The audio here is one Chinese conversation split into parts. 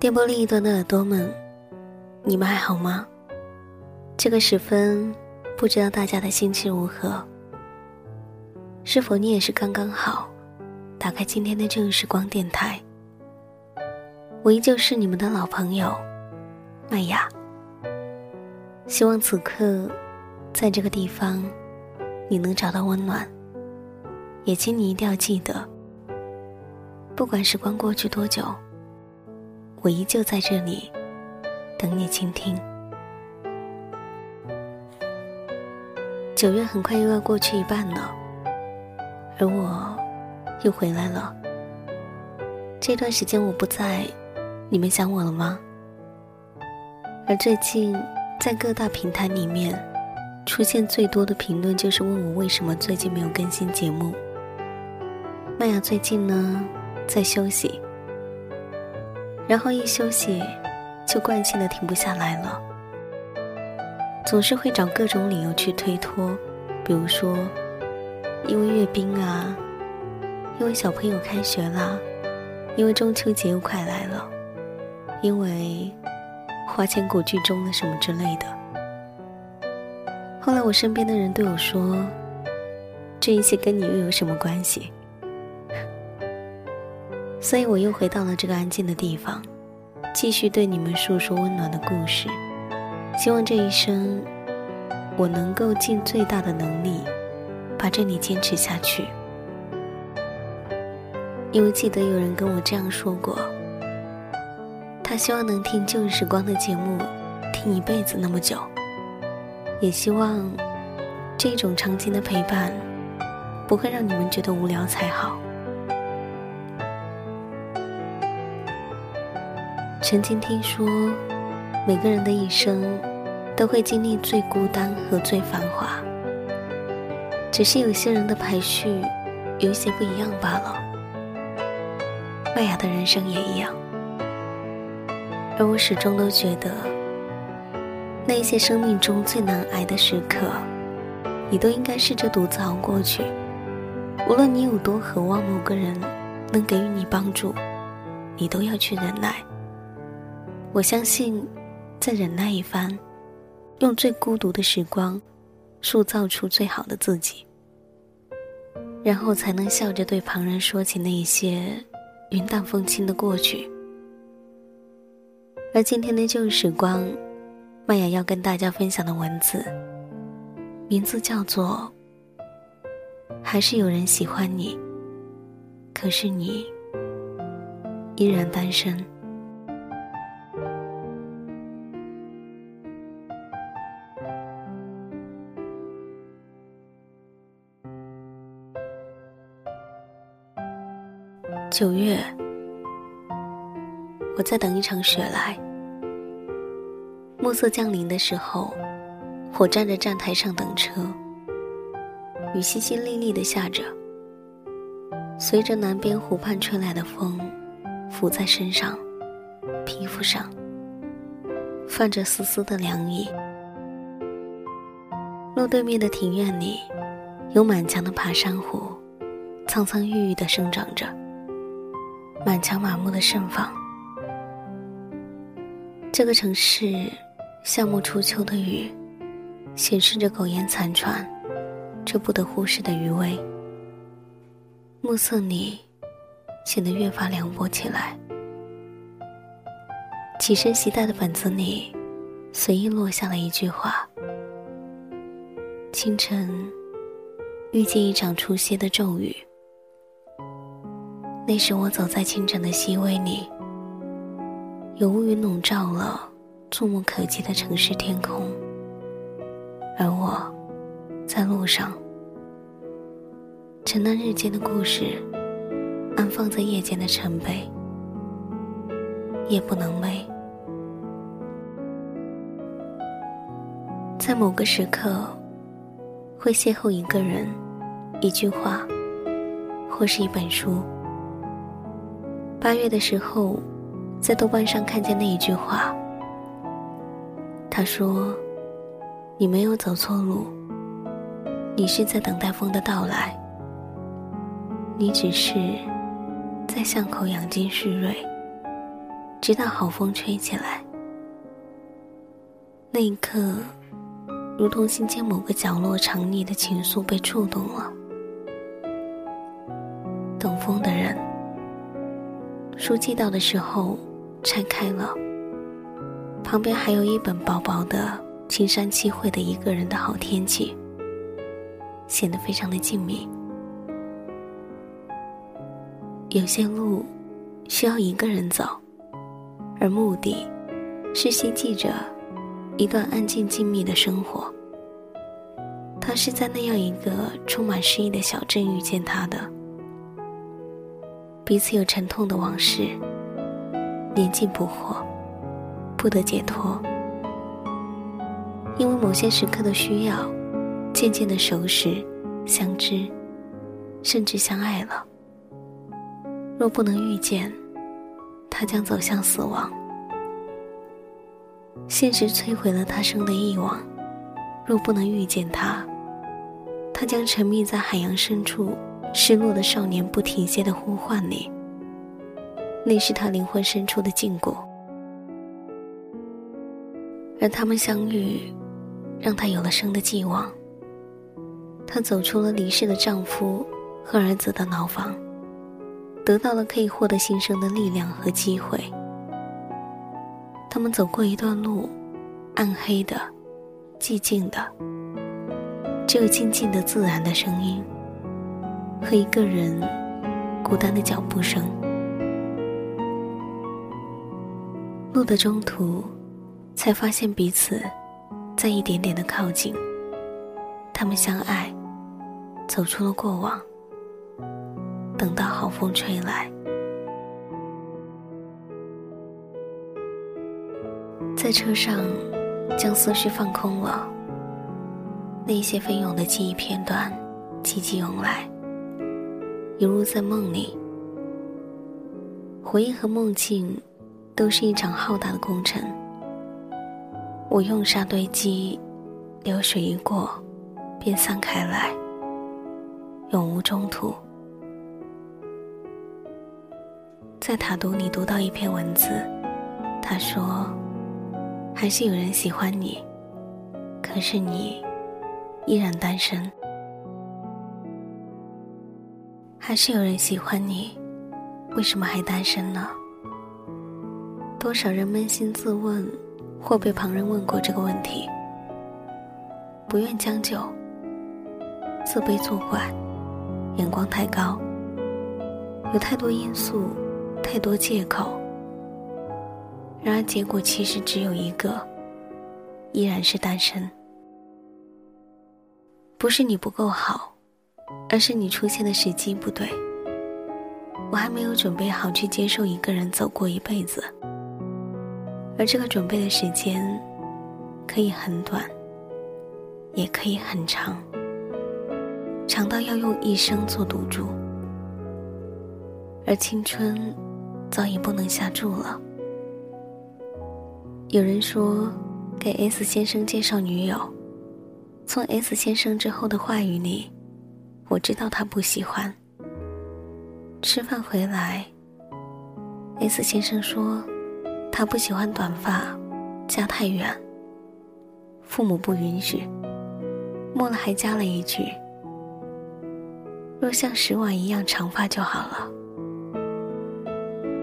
电波另一端的耳朵们，你们还好吗？这个时分，不知道大家的心情如何？是否你也是刚刚好，打开今天的正时光电台？我依旧是你们的老朋友，麦雅。希望此刻，在这个地方，你能找到温暖。也请你一定要记得，不管时光过去多久。我依旧在这里，等你倾听。九月很快又要过去一半了，而我又回来了。这段时间我不在，你们想我了吗？而最近在各大平台里面出现最多的评论，就是问我为什么最近没有更新节目。麦雅最近呢，在休息。然后一休息，就惯性的停不下来了，总是会找各种理由去推脱，比如说，因为阅兵啊，因为小朋友开学啦，因为中秋节又快来了，因为花千骨剧终了什么之类的。后来我身边的人对我说：“这一切跟你又有什么关系？”所以我又回到了这个安静的地方，继续对你们诉说温暖的故事。希望这一生，我能够尽最大的能力，把这里坚持下去。因为记得有人跟我这样说过，他希望能听旧时光的节目，听一辈子那么久。也希望这种长期的陪伴，不会让你们觉得无聊才好。曾经听说，每个人的一生都会经历最孤单和最繁华，只是有些人的排序有些不一样罢了。麦雅的人生也一样，而我始终都觉得，那些生命中最难挨的时刻，你都应该试着独自熬过去。无论你有多渴望某个人能给予你帮助，你都要去忍耐。我相信，再忍耐一番，用最孤独的时光，塑造出最好的自己，然后才能笑着对旁人说起那一些云淡风轻的过去。而今天的旧时光，麦雅要跟大家分享的文字，名字叫做《还是有人喜欢你》，可是你依然单身。九月，我在等一场雪来。暮色降临的时候，我站在站台上等车。雨淅淅沥沥的下着，随着南边湖畔吹来的风，拂在身上、皮肤上，泛着丝丝的凉意。路对面的庭院里，有满墙的爬山虎，苍苍郁郁的生长着。满墙满目的盛放，这个城市像幕初秋的雨，显示着苟延残喘，这不得忽视的余威。暮色里，显得越发凉薄起来。起身携带的本子里，随意落下了一句话：清晨，遇见一场初歇的骤雨。那时我走在清晨的熹微里，有乌云笼罩了触目可及的城市天空，而我，在路上，承担日间的故事，安放在夜间的尘碑，夜不能寐。在某个时刻，会邂逅一个人，一句话，或是一本书。八月的时候，在豆瓣上看见那一句话。他说：“你没有走错路，你是在等待风的到来，你只是在巷口养精蓄锐。直到好风吹起来。那一刻，如同心间某个角落藏匿的情愫被触动了。等风的人，书寄到的时候拆开了，旁边还有一本薄薄的《青山七会的一个人的好天气》，显得非常的静谧。有些路需要一个人走，而目的，是希冀着。一段安静静谧的生活。他是在那样一个充满诗意的小镇遇见他的，彼此有沉痛的往事，年近不惑，不得解脱。因为某些时刻的需要，渐渐的熟识、相知，甚至相爱了。若不能遇见，他将走向死亡。现实摧毁了他生的欲望，若不能遇见他，他将沉迷在海洋深处失落的少年不停歇的呼唤你。那是他灵魂深处的禁锢，而他们相遇，让他有了生的寄望。他走出了离世的丈夫和儿子的牢房，得到了可以获得新生的力量和机会。他们走过一段路，暗黑的，寂静的，只有静静的自然的声音和一个人孤单的脚步声。路的中途，才发现彼此在一点点的靠近。他们相爱，走出了过往。等到好风吹来。在车上，将思绪放空了。那些飞涌的记忆片段，急急涌来，犹如在梦里。回忆和梦境，都是一场浩大的工程。我用沙堆积，流水一过，便散开来，永无中途。在塔读里读到一篇文字，他说。还是有人喜欢你，可是你依然单身。还是有人喜欢你，为什么还单身呢？多少人扪心自问，或被旁人问过这个问题，不愿将就，自卑作怪，眼光太高，有太多因素，太多借口。然而，结果其实只有一个，依然是单身。不是你不够好，而是你出现的时机不对。我还没有准备好去接受一个人走过一辈子，而这个准备的时间，可以很短，也可以很长，长到要用一生做赌注。而青春，早已不能下注了。有人说，给 S 先生介绍女友。从 S 先生之后的话语里，我知道他不喜欢。吃饭回来，S 先生说，他不喜欢短发，家太远，父母不允许。末了还加了一句：“若像石婉一样长发就好了。”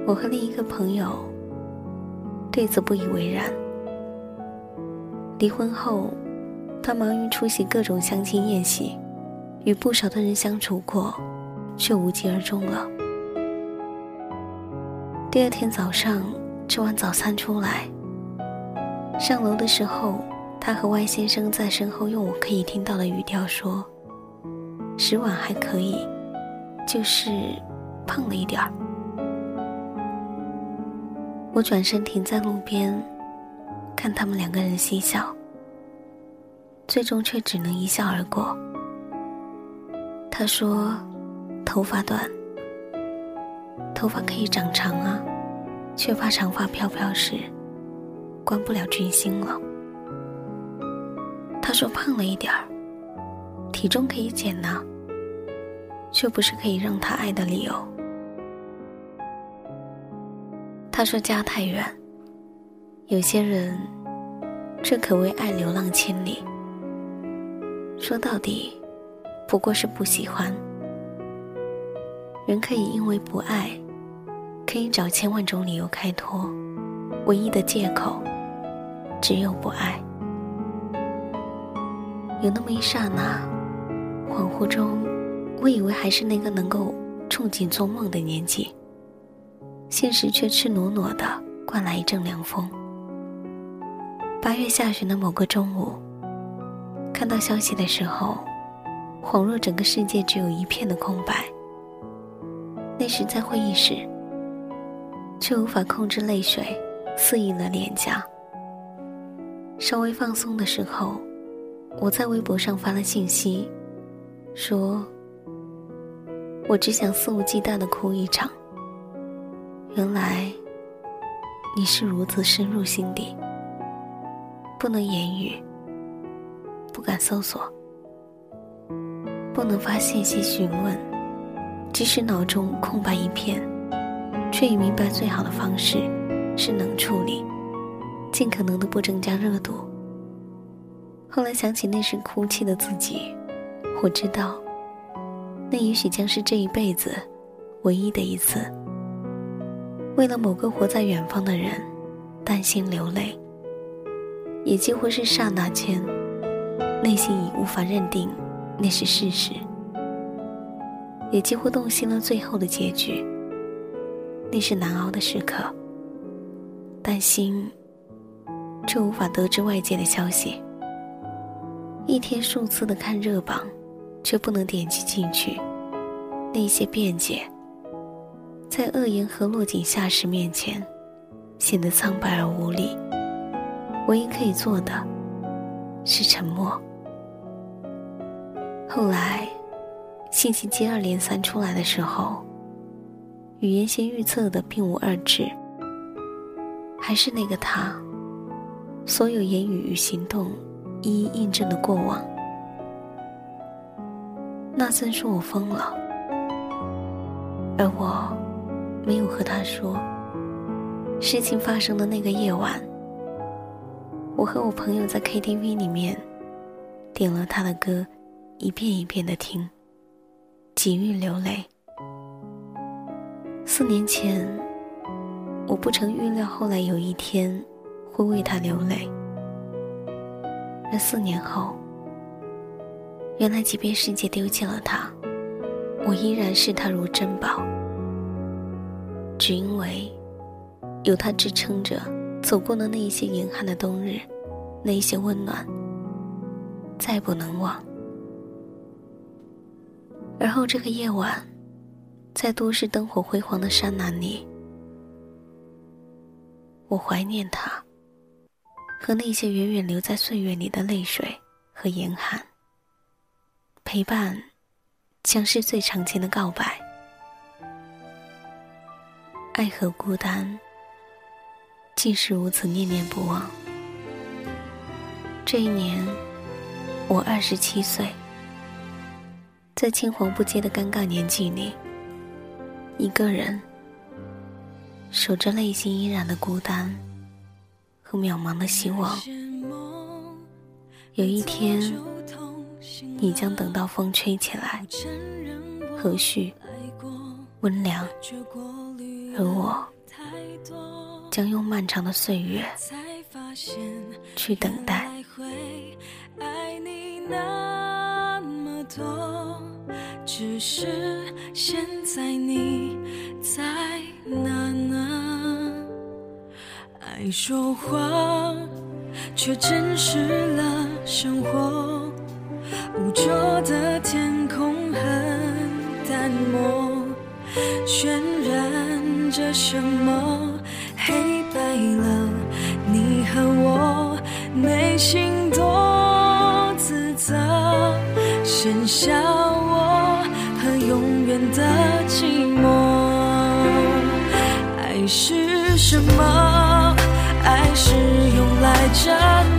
我和另一个朋友。对此不以为然。离婚后，他忙于出席各种相亲宴席，与不少的人相处过，却无疾而终了。第二天早上吃完早餐出来，上楼的时候，他和 Y 先生在身后用我可以听到的语调说：“食碗还可以，就是胖了一点儿。”我转身停在路边，看他们两个人嬉笑，最终却只能一笑而过。他说：“头发短，头发可以长长啊，却怕长发飘飘时，关不了军心了。”他说：“胖了一点儿，体重可以减呢，却不是可以让他爱的理由。”他说家太远。有些人，这可谓爱流浪千里。说到底，不过是不喜欢。人可以因为不爱，可以找千万种理由开脱，唯一的借口，只有不爱。有那么一刹那，恍惚中，我以为还是那个能够憧憬做梦的年纪，现实却赤裸裸的灌来一阵凉风。八月下旬的某个中午，看到消息的时候，恍若整个世界只有一片的空白。那时在会议室，却无法控制泪水，肆意了脸颊。稍微放松的时候，我在微博上发了信息，说：“我只想肆无忌惮的哭一场。”原来，你是如此深入心底，不能言语，不敢搜索，不能发信息询问。即使脑中空白一片，却已明白最好的方式是冷处理，尽可能的不增加热度。后来想起那时哭泣的自己，我知道，那也许将是这一辈子唯一的一次。为了某个活在远方的人，担心流泪，也几乎是刹那间，内心已无法认定那是事实。也几乎洞悉了最后的结局。那是难熬的时刻，担心，却无法得知外界的消息。一天数次的看热榜，却不能点击进去。那些辩解，在恶言和落井下石面前，显得苍白而无力。唯一可以做的，是沉默。后来。信息接二连三出来的时候，与原先预测的并无二致，还是那个他，所有言语与行动一一印证的过往。纳森说我疯了，而我没有和他说。事情发生的那个夜晚，我和我朋友在 KTV 里面点了他的歌，一遍一遍的听。几欲流泪。四年前，我不曾预料后来有一天会为他流泪。而四年后，原来即便世界丢弃了他，我依然视他如珍宝。只因为有他支撑着，走过了那一些严寒的冬日，那一些温暖，再不能忘。而后这个夜晚，在都市灯火辉煌的山南里，我怀念他，和那些远远留在岁月里的泪水和严寒。陪伴，将是最长情的告白。爱和孤单，竟是如此念念不忘。这一年，我二十七岁。在青黄不接的尴尬年纪里，一个人守着内心依然的孤单和渺茫的希望。有一天，你将等到风吹起来，和煦、温凉，而我将用漫长的岁月去等待。只是现在你在哪呢？爱说谎，却真实了生活。污浊的天空很淡漠，渲染着什么？黑白了你和我内心多自责，剩下。么？爱是用来折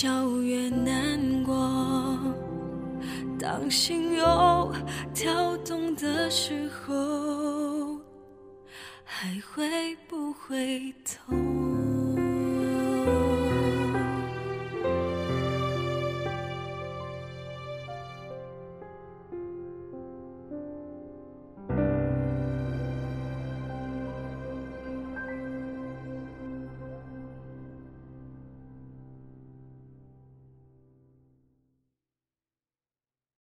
笑越难过，当心又跳动的时候，还会不会痛？